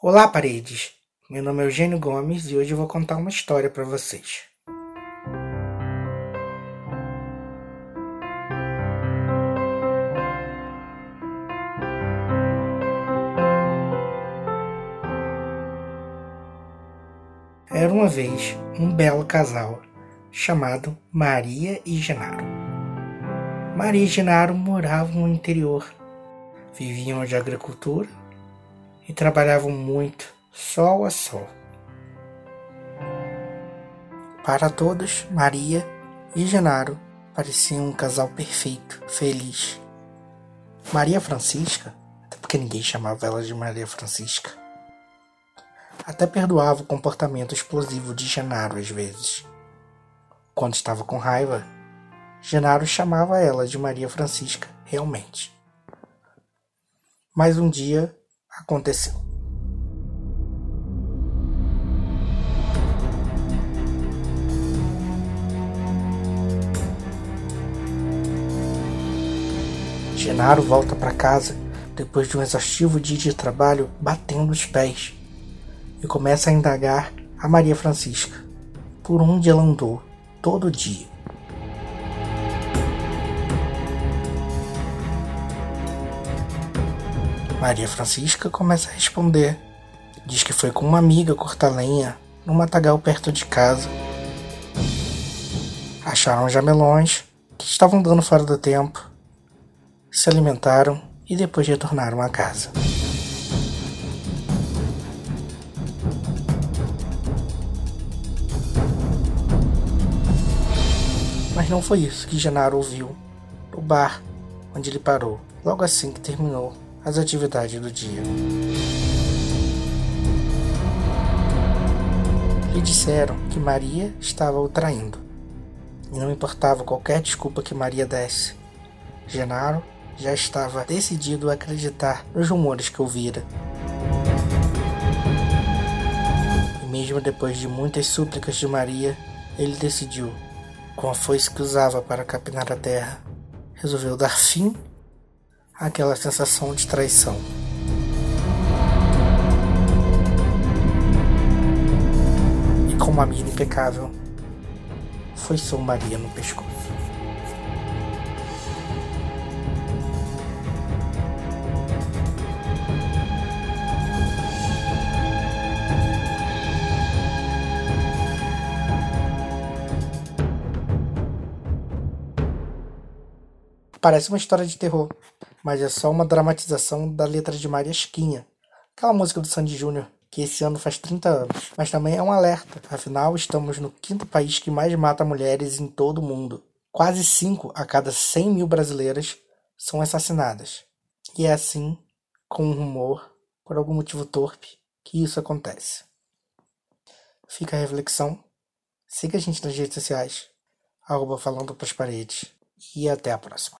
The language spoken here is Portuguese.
Olá, paredes! Meu nome é Eugênio Gomes e hoje eu vou contar uma história para vocês. Era uma vez um belo casal chamado Maria e Genaro. Maria e Genaro moravam no interior, viviam de agricultura e trabalhavam muito, sol a sol. Para todos, Maria e Genaro pareciam um casal perfeito, feliz. Maria Francisca, até porque ninguém chamava ela de Maria Francisca, até perdoava o comportamento explosivo de Genaro às vezes. Quando estava com raiva, Genaro chamava ela de Maria Francisca, realmente. Mas um dia aconteceu. Genaro volta para casa depois de um exaustivo dia de trabalho batendo os pés e começa a indagar a Maria Francisca por onde ela andou todo dia. Maria Francisca começa a responder. Diz que foi com uma amiga cortar lenha no matagal perto de casa. Acharam jamelões que estavam dando fora do tempo, se alimentaram e depois retornaram à casa. Mas não foi isso que Genaro ouviu no bar onde ele parou, logo assim que terminou as atividades do dia. Lhe disseram que Maria estava o traindo, e não importava qualquer desculpa que Maria desse. Genaro já estava decidido a acreditar nos rumores que ouvira. E mesmo depois de muitas súplicas de Maria, ele decidiu, com a foice que usava para capinar a terra, resolveu dar fim aquela sensação de traição. E com uma mira impecável, foi São Maria no pescoço. Parece uma história de terror, mas é só uma dramatização da letra de Maria Esquinha, aquela música do Sandy Júnior, que esse ano faz 30 anos. Mas também é um alerta, afinal estamos no quinto país que mais mata mulheres em todo o mundo. Quase 5 a cada 100 mil brasileiras são assassinadas. E é assim, com um rumor, por algum motivo torpe, que isso acontece. Fica a reflexão. Siga a gente nas redes sociais, arroba falando pras paredes. E até a próxima.